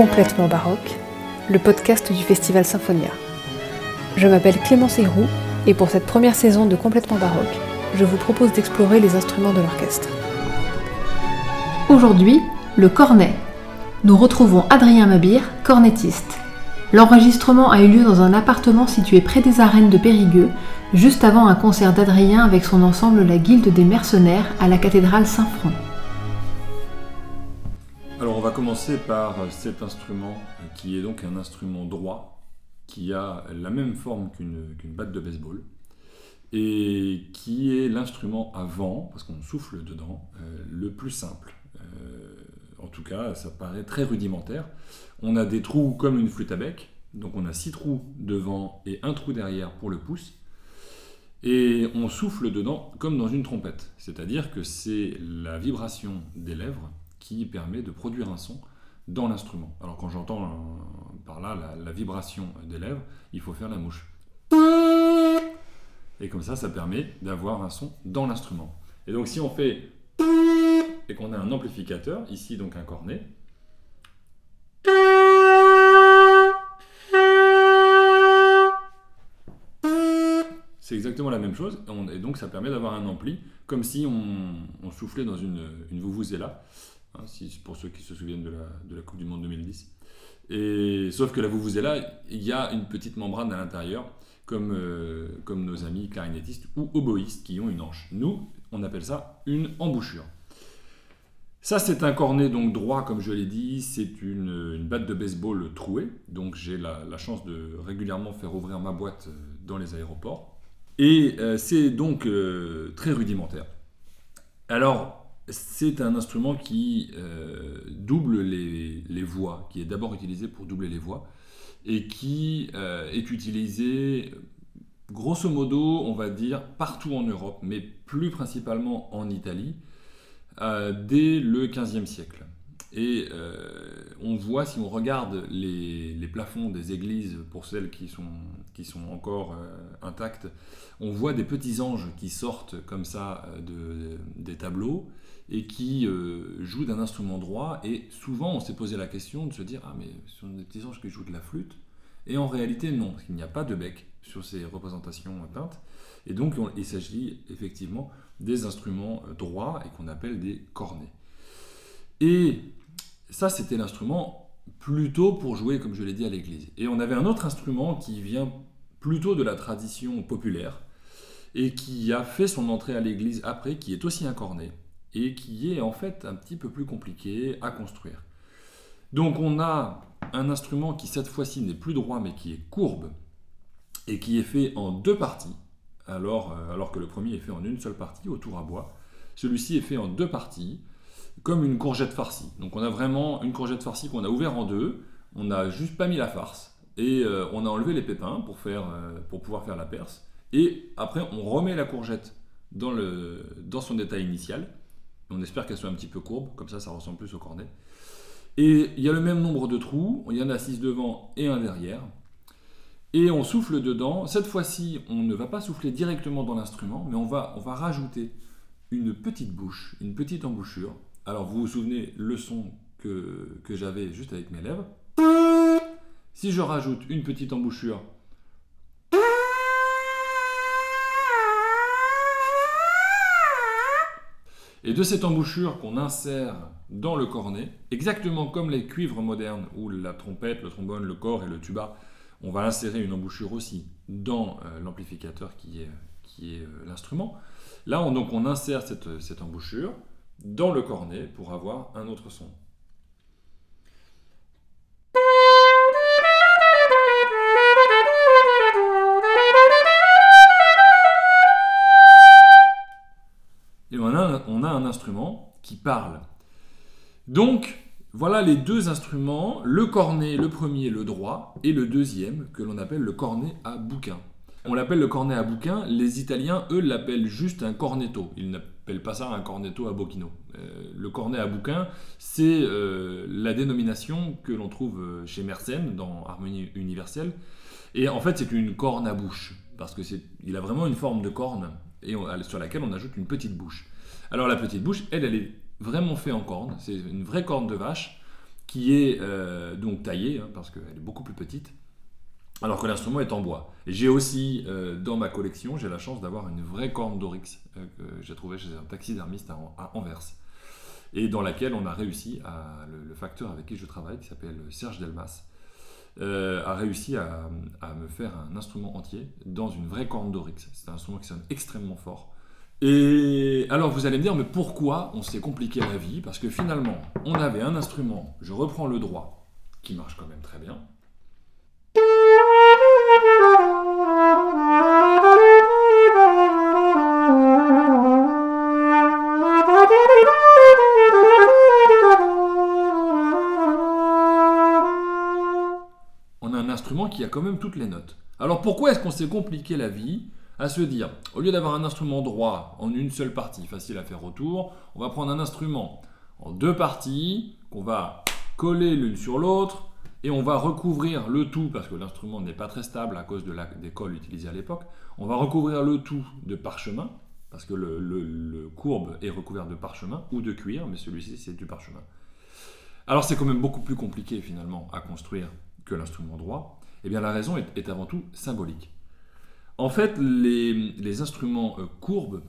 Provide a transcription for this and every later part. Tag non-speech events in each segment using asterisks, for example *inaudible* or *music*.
Complètement baroque, le podcast du Festival Symphonia. Je m'appelle Clémence Héroux et pour cette première saison de Complètement baroque, je vous propose d'explorer les instruments de l'orchestre. Aujourd'hui, le cornet. Nous retrouvons Adrien Mabir, cornettiste. L'enregistrement a eu lieu dans un appartement situé près des arènes de Périgueux, juste avant un concert d'Adrien avec son ensemble La Guilde des Mercenaires à la cathédrale Saint-Front. Va commencer par cet instrument qui est donc un instrument droit qui a la même forme qu'une batte de baseball et qui est l'instrument à vent, parce qu'on souffle dedans, euh, le plus simple. Euh, en tout cas, ça paraît très rudimentaire. On a des trous comme une flûte à bec, donc on a six trous devant et un trou derrière pour le pouce. Et on souffle dedans comme dans une trompette, c'est-à-dire que c'est la vibration des lèvres qui permet de produire un son dans l'instrument. Alors quand j'entends euh, par là la, vibration des lèvres, il faut faire la mouche. Et comme ça, ça permet d'avoir un son dans l'instrument. Et donc si on fait et qu'on a un amplificateur, ici donc un cornet, c'est exactement la même chose. Et donc ça permet d'avoir un ampli, comme si on, soufflait dans une, une vuvuzela, hein, pour ceux qui se souviennent de la, Coupe du Monde 2010. Et, sauf que la vuvuzela, il y a une petite membrane à l'intérieur, comme, euh, comme nos amis clarinettistes ou oboïstes qui ont une hanche. Nous, on appelle ça une embouchure. Ça, c'est un cornet donc droit, comme je l'ai dit. C'est une, batte de baseball trouée. Donc, j'ai la, la, chance de régulièrement faire ouvrir ma boîte euh, dans les aéroports. Et euh, c'est donc très rudimentaire. Alors, c'est un instrument qui euh, double les, voix, qui est d'abord utilisé pour doubler les voix, et qui euh, est utilisé grosso modo, on va dire, partout en Europe, mais plus principalement en Italie, euh, dès le XVe siècle. Et on voit, si on regarde les, plafonds des églises, pour celles qui sont, qui sont encore intactes, on voit des petits anges qui sortent comme ça de, des tableaux et qui euh, joue d'un instrument droit. Et souvent, on s'est posé la question de se dire Ah, mais ce sont des petits anges qui jouent de la flûte. Et en réalité, non, parce qu'il n'y a pas de bec sur ces représentations peintes. Et donc, il s'agit effectivement des instruments euh, droits et qu'on appelle des cornets. Et ça, c'était l'instrument plutôt pour jouer, comme je l'ai dit, à l'église. Et on avait un autre instrument qui vient plutôt de la tradition populaire et qui a fait son entrée à l'église après, qui est aussi un cornet et qui est en fait un petit peu plus compliqué à construire. Donc on a un instrument qui cette fois-ci n'est plus droit mais qui est courbe et qui est fait en deux parties, alors, euh, alors que le premier est fait en une seule partie, au tour à bois. Celui-ci est fait en deux parties, comme une courgette farcie. Donc on a vraiment une courgette farcie qu'on a ouvert en deux, on n'a juste pas mis la farce, et euh, on a enlevé les pépins pour, faire, euh, pour pouvoir faire la perce, et après on remet la courgette dans, le, dans son état initial, on espère qu'elle soit un petit peu courbe, comme ça, ça ressemble plus au cornet. Et il y a le même nombre de trous, il y en a 6 devant et un derrière. Et on souffle dedans. Cette fois-ci, on ne va pas souffler directement dans l'instrument, mais on va, rajouter une petite bouche, une petite embouchure. Alors vous vous souvenez le son que, que j'avais juste avec mes lèvres. Si je rajoute une petite embouchure Et de cette embouchure qu'on insère dans le cornet, exactement comme les cuivres modernes où la trompette, le trombone, le corps et le tuba, on va insérer une embouchure aussi dans euh, l'amplificateur qui est, euh, l'instrument. Là, on, donc, on insère cette embouchure dans le cornet pour avoir un autre son. On a un instrument qui parle. Donc, voilà les deux instruments, le cornet, le premier, le droit, et le deuxième, que l'on appelle le cornet à bouquin. On l'appelle le cornet à bouquin, les Italiens, eux, l'appellent juste un cornetto. Ils n'appellent pas ça un cornetto à bocchino. Euh, le cornet à bouquin, c'est euh, la dénomination que l'on trouve euh, chez Mersenne dans Harmonie universelle. Et en fait, c'est une corne à bouche, parce qu'il a vraiment une forme de corne, et sur laquelle on ajoute une petite bouche. Alors la petite bouche, elle, elle est vraiment faite en corne. C'est une vraie corne de vache qui est euh, donc taillée, hein, parce qu'elle est beaucoup plus petite, alors que l'instrument est en bois. J'ai aussi, euh, dans ma collection, j'ai la chance d'avoir une vraie corne d'Oryx euh, que j'ai trouvée chez un taxidermiste à, Anvers, et dans laquelle on a réussi, à, le, facteur avec qui je travaille, qui s'appelle Serge Delmas, a réussi à, à, me faire un instrument entier dans une vraie corne d'Oryx. C'est un instrument qui sonne extrêmement fort. Et alors vous allez me dire, mais pourquoi on s'est compliqué la vie? Parce que finalement, on avait un instrument, je reprends le droit, qui marche quand même très bien. On a un instrument qui a quand même toutes les notes. Alors pourquoi est-ce qu'on s'est compliqué la vie? À se dire, au lieu d'avoir un instrument droit en une seule partie, facile à faire autour, on va prendre un instrument en deux parties, qu'on va coller l'une sur l'autre, et on va recouvrir le tout, parce que l'instrument n'est pas très stable à cause de la, des colles utilisées à l'époque, on va recouvrir le tout de parchemin, parce que le, courbe est recouvert de parchemin ou de cuir, mais celui-ci c'est du parchemin. Alors c'est quand même beaucoup plus compliqué finalement à construire que l'instrument droit. Eh bien la raison est avant tout symbolique. En fait, les, instruments euh, courbes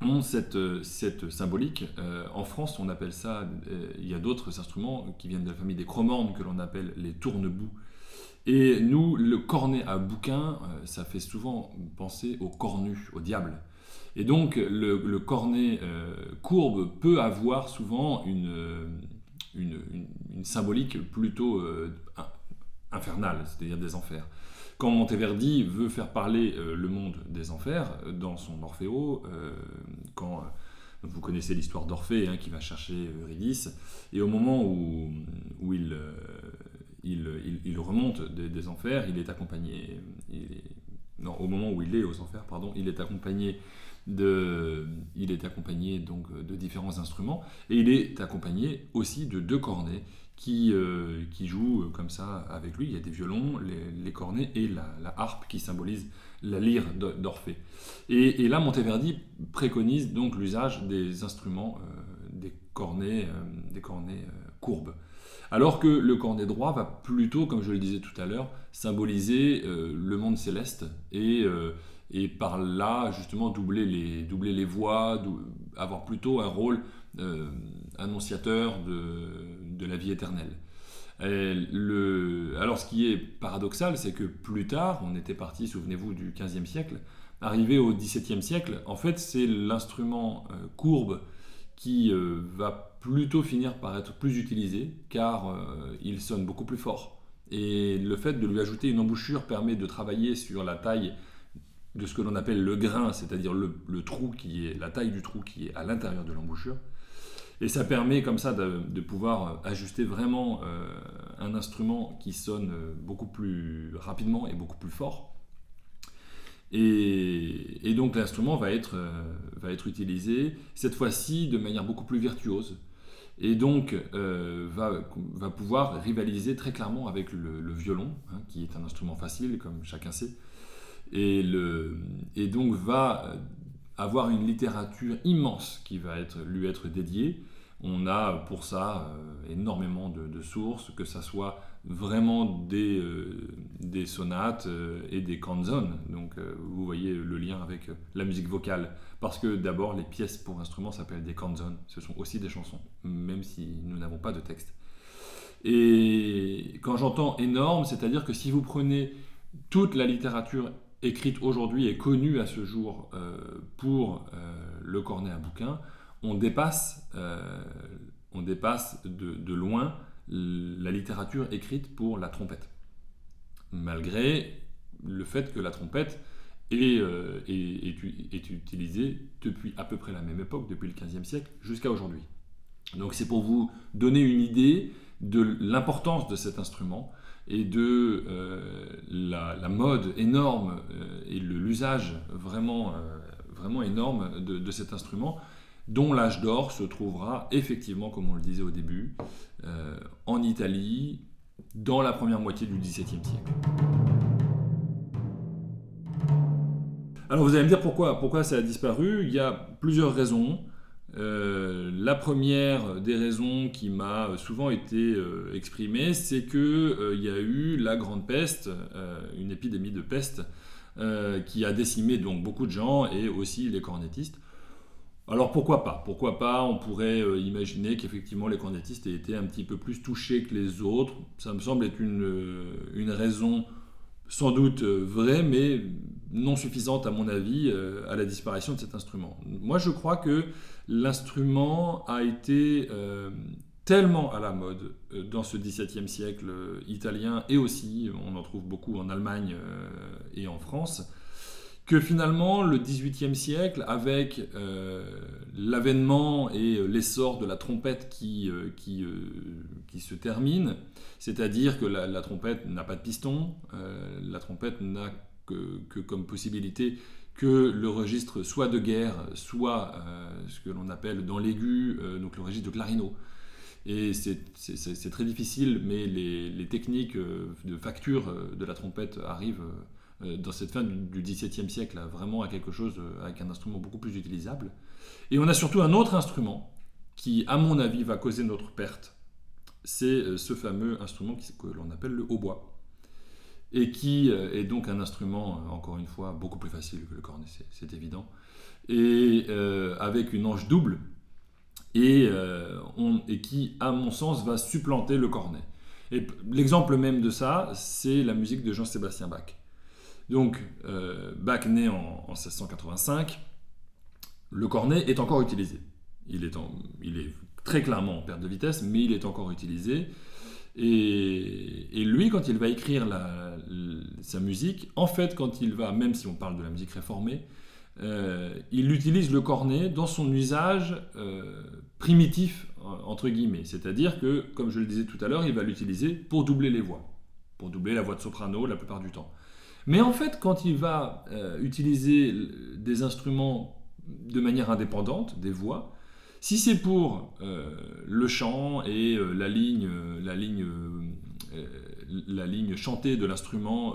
ont cette, euh, symbolique. Euh, en France, on appelle ça, il y a d'autres instruments qui viennent de la famille des chromornes que l'on appelle les tournebouts. Et nous, le cornet à bouquin, ça fait souvent penser au cornu, au diable. Et donc, le, cornet courbe peut avoir souvent une symbolique plutôt infernale, c'est-à-dire des enfers. Quand Monteverdi veut faire parler euh, le monde des enfers euh, dans son Orfeo, euh, quand vous connaissez l'histoire d'Orphée hein, qui va chercher Eurydice, et au moment où, il, remonte des, enfers, il est accompagné, non, au moment où il est aux enfers, pardon, il est accompagné de, il est accompagné donc de différents instruments et il est accompagné aussi de deux cornets qui, euh, qui jouent euh, comme ça avec lui. Il y a des violons, les, cornets et la, harpe qui symbolise la lyre d'Orphée. Et, là, Monteverdi préconise donc l'usage des instruments, euh, des cornets, des cornets courbes. Alors que le cornet droit va plutôt, comme je le disais tout à l'heure, symboliser le monde céleste et, et par là justement doubler les, doubler les voix, avoir plutôt un rôle annonciateur de, de la vie éternelle. le... Alors ce qui est paradoxal, c'est que plus tard, on était parti, souvenez-vous, du 15e siècle, arrivé au 17e siècle, en fait c'est l'instrument euh, courbe qui euh, va plutôt finir par être plus utilisé, car euh, il sonne beaucoup plus fort. Et le fait de lui ajouter une embouchure permet de travailler sur la taille de ce que l'on appelle le grain, c'est-à-dire le, trou qui est la taille du trou qui est à l'intérieur de l'embouchure. Et ça permet comme ça de, pouvoir ajuster vraiment euh, un instrument qui sonne euh, beaucoup plus rapidement et beaucoup plus fort. Et, donc l'instrument va être, euh, va être utilisé cette fois-ci de manière beaucoup plus virtuose. Et donc va, va, pouvoir rivaliser très clairement avec le, violon, hein, qui est un instrument facile, comme chacun sait. Et, le, et donc va avoir une littérature immense qui va être, lui être dédiée. On a pour ça euh, énormément de, sources, que ce soit vraiment des, euh, sonates euh, et des canzones. Donc vous voyez le lien avec la musique vocale. Parce que d'abord, les pièces pour instruments s'appellent des canzones. Ce sont aussi des chansons, même si nous n'avons pas de texte. Et quand j'entends énorme, c'est-à-dire que si vous prenez toute la littérature écrite aujourd'hui et connue à ce jour euh, pour euh, le cornet à bouquin, on dépasse, euh, on dépasse de, loin la littérature écrite pour la trompette. Malgré le fait que la trompette est, est, utilisée depuis à peu près la même époque, depuis le XVe siècle jusqu'à aujourd'hui. Donc c'est pour vous donner une idée de l'importance de cet instrument et de euh, la, mode énorme euh, et l'usage vraiment, euh, vraiment énorme de, cet instrument, dont l'âge d'or se trouvera effectivement, comme on le disait au début, en Italie, dans la première moitié du XVIIe siècle. Alors vous allez me dire pourquoi, pourquoi ça a disparu Il y a plusieurs raisons. La première des raisons qui m'a souvent été exprimée, c'est qu'il y a eu la grande peste, une épidémie de peste, qui a décimé donc beaucoup de gens et aussi les cornettistes. Alors pourquoi pas? Pourquoi pas? On pourrait imaginer qu'effectivement les cornettistes aient été un petit peu plus touchés que les autres. Ça me semble être une raison sans doute vraie, mais non suffisante à mon avis euh, à la disparition de cet instrument. Moi je crois que l'instrument a été euh, tellement à la mode euh, dans ce XVIIe siècle italien et aussi on en trouve beaucoup en Allemagne et en France que finalement le XVIIIe siècle, avec l'avènement et l'essor de la trompette qui, qui, qui se termine, c'est-à-dire que la, trompette n'a pas de piston, la trompette n'a que, comme possibilité que le registre soit de guerre, soit euh, ce que l'on appelle dans l'aigu, euh, donc le registre de clarino. Et c'est très difficile, mais les, techniques euh, de facture de la trompette arrivent dans cette fin du XVIIe siècle vraiment à quelque chose avec un instrument beaucoup plus utilisable. Et on a surtout un autre instrument qui, à mon avis, va causer notre perte. C'est ce fameux instrument que l'on appelle le hautbois et qui euh, est donc un instrument, euh, encore une fois, beaucoup plus facile que le cornet, c'est évident, et euh, avec une ange double, et, qui, à mon sens, va supplanter le cornet. Et l'exemple même de ça, c'est la musique de Jean-Sébastien Bach. Donc, Bach naît en, en, 1685, le cornet est encore utilisé. Il est, il est très clairement en perte de vitesse, mais il est encore utilisé. Et, lui, quand il va écrire sa musique, en fait, quand il va, même si on parle de la musique réformée, euh, il utilise le cornet dans son usage euh, primitif, entre guillemets. C'est-à-dire que, comme je le disais tout à l'heure, il va l'utiliser pour doubler les voix, pour doubler la voix de soprano la plupart du temps. Mais en fait, quand il va euh, utiliser des instruments de manière indépendante, des voix, si c'est pour euh, le chant et euh, la ligne, chantée de l'instrument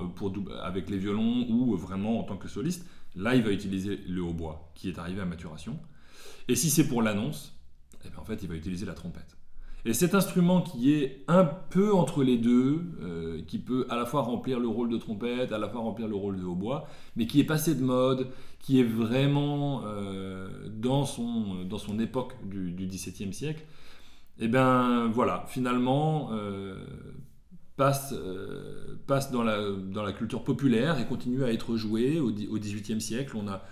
avec les violons ou vraiment en tant que soliste, là il va utiliser le hautbois qui est arrivé à maturation. Et si c'est pour l'annonce, eh bien, en fait il va utiliser la trompette. Et cet instrument qui est un peu entre les deux, euh, qui peut à la fois remplir le rôle de trompette, à la fois remplir le rôle de hautbois, mais qui est passé de mode, qui est vraiment euh, dans, son, dans son époque du, XVIIe siècle, et eh bien voilà, finalement, euh, passe, passe dans, la, dans la culture populaire et continue à être joué au, au XVIIIe siècle. On a,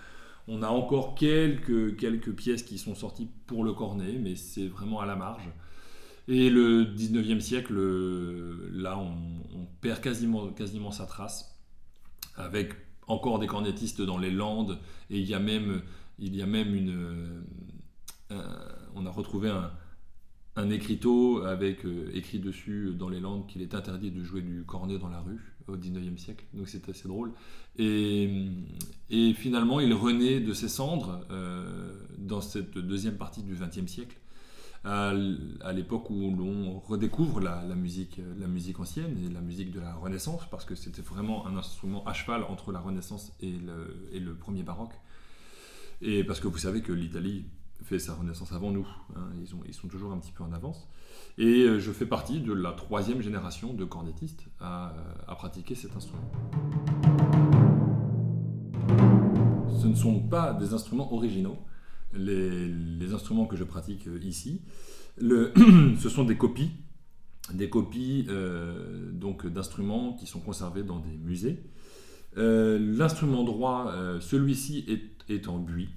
on a encore quelques, quelques pièces qui sont sorties pour le cornet, mais c'est vraiment à la marge. Et le 19e siècle, euh, là, on, perd quasiment, sa trace, avec encore des cornettistes dans les Landes, et il y a même, il y a même une... Euh, on a retrouvé un, un écriteau avec euh, écrit dessus dans les Landes qu'il est interdit de jouer du cornet dans la rue au 19e siècle, donc c'est assez drôle. Et, et, finalement, il renaît de ses cendres dans cette deuxième partie du 20e siècle à, l'époque où l'on redécouvre la, musique, ancienne et la musique de la Renaissance, parce que c'était vraiment un instrument à cheval entre la Renaissance et le, premier baroque. Et parce que vous savez que l'Italie fait sa Renaissance avant nous, hein, ils, ont, ils sont toujours un petit peu en avance. Et euh, je fais partie de la troisième génération de cornettistes à pratiquer cet instrument. Ce ne sont pas des instruments originaux, les, instruments que je pratique euh, ici, *clears throat* ce sont des copies, des copies euh, donc d'instruments qui sont conservés dans des musées. Euh, l'instrument droit, celui-ci est, en buis.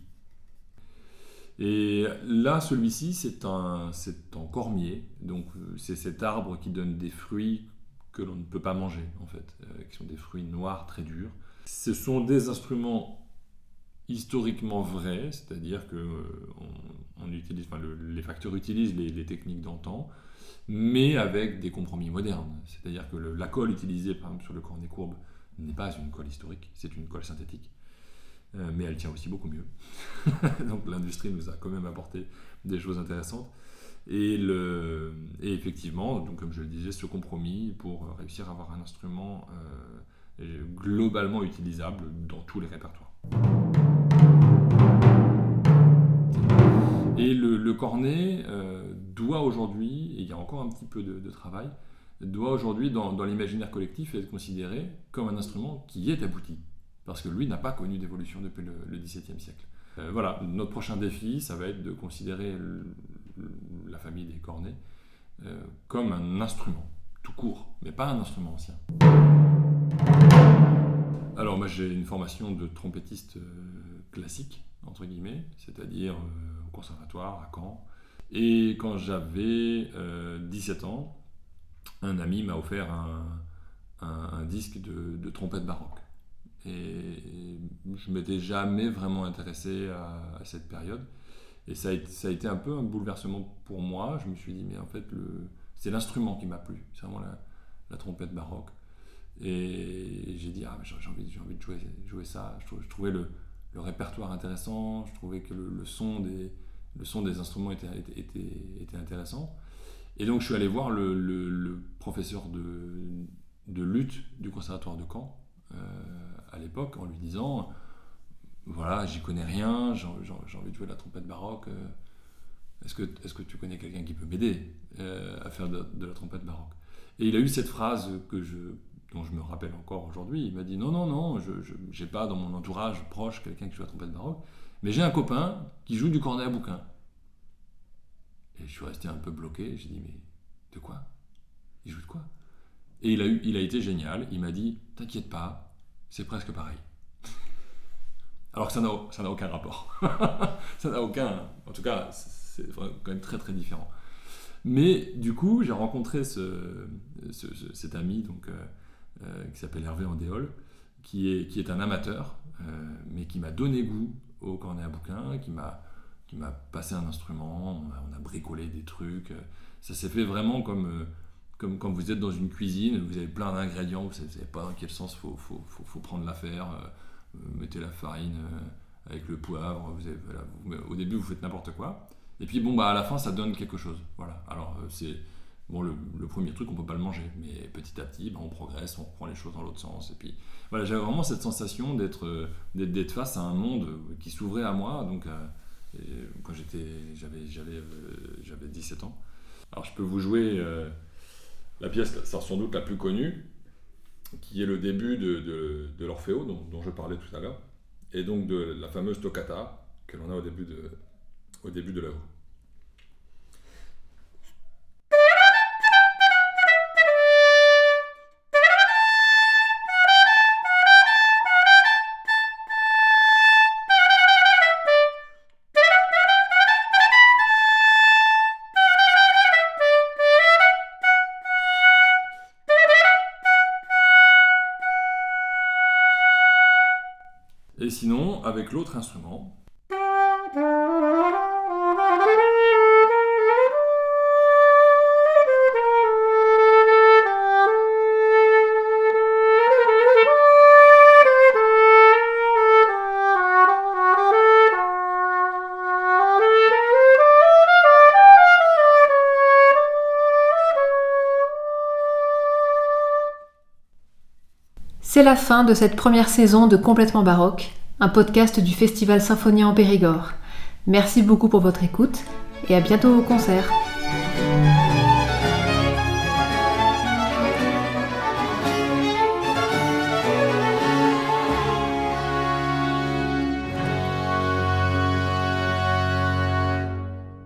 Et là, celui-ci, c'est un, en cormier. Donc, c'est cet arbre qui donne des fruits que l'on ne peut pas manger, en fait, qui sont des fruits noirs très durs. Ce sont des instruments historiquement vrai, c'est-à-dire que euh, on, utilise, les facteurs utilisent les, techniques d'antan, mais avec des compromis modernes. C'est-à-dire que la colle utilisée par exemple sur le cornet courbe n'est pas une colle historique, c'est une colle synthétique. Euh, mais elle tient aussi beaucoup mieux. *laughs* Donc l'industrie nous a quand même apporté des choses intéressantes. Et effectivement, donc comme je le disais, ce compromis pour réussir à avoir un instrument euh, globalement utilisable dans tous les répertoires. Et le, cornet euh, doit aujourd'hui, et il y a encore un petit peu de, travail, doit aujourd'hui, dans, l'imaginaire collectif, être considéré comme un instrument qui est abouti. Parce que lui n'a pas connu d'évolution depuis le, XVIIe siècle. Euh, voilà, notre prochain défi, ça va être de considérer la famille des cornets euh, comme un instrument, tout court, mais pas un instrument ancien. Alors moi j'ai une formation de trompettiste classique, entre guillemets, c'est-à-dire conservatoire à Caen. Et quand j'avais 17 euh, ans, un ami m'a offert un, disque de, trompette baroque. Et je m'étais jamais vraiment intéressé à, cette période. Et ça a, été un peu un bouleversement pour moi. Je me suis dit, mais en fait, c'est l'instrument qui m'a plu. C'est vraiment la, trompette baroque. Et j'ai dit, ah, j'ai envie, envie, de jouer, jouer ça. Je, trouvais le, le, répertoire intéressant. Je trouvais que le son des, instruments était, intéressant. Et donc je suis allé voir le, professeur de, de, lutte du conservatoire de Caen euh, à l'époque en lui disant voilà, j'y connais rien, j'ai envie de jouer la trompette baroque. Euh, est-ce que, est que tu connais quelqu'un qui peut m'aider euh, à faire de, la trompette baroque? Et il a eu cette phrase que je, dont je me rappelle encore aujourd'hui. Il m'a dit non, non, non, je n'ai pas dans mon entourage proche quelqu'un qui joue la trompette baroque. Mais j'ai un copain qui joue du cornet à bouquin. Et je suis resté un peu bloqué. J'ai dit, mais de quoi? Il joue de quoi? Et il a, eu, il a été génial. Il m'a dit, t'inquiète pas, c'est presque pareil. Alors que ça n'a aucun rapport. *laughs* ça n'a aucun. En tout cas, c'est quand même très très différent. Mais du coup, j'ai rencontré ce, cet ami donc, euh, qui s'appelle Hervé Andéol, qui est, qui est un amateur, euh, mais qui m'a donné goût au cornet à bouquin, qui m'a passé un instrument, on a, bricolé des trucs. Ça s'est fait vraiment comme, euh, comme quand vous êtes dans une cuisine, vous avez plein d'ingrédients, vous ne savez pas dans quel sens il faut, faut, faut, prendre l'affaire. Euh, mettez la farine euh, avec le poivre, vous au début vous faites n'importe quoi. Et puis bon, bah, à la fin ça donne quelque chose. Voilà. Alors c'est bon, le, premier truc on peut pas le manger, mais petit à petit bah, on progresse, on reprend les choses dans l'autre sens. Et puis voilà, j'avais vraiment cette sensation d'être d'être face à un monde qui s'ouvrait à moi, donc quand j'étais, j'avais, j'avais, euh, j'avais 17 ans. Alors je peux vous jouer euh, la pièce, sans doute la plus connue, qui est le début de, de, dont, dont, je parlais tout à l'heure, et donc de la fameuse toccata que l'on a au début de, au début de l'œuvre. Sinon, avec l'autre instrument, C'est la fin de cette première saison de Complètement Baroque, un podcast du Festival Symphonie en Périgord. Merci beaucoup pour votre écoute et à bientôt au concert.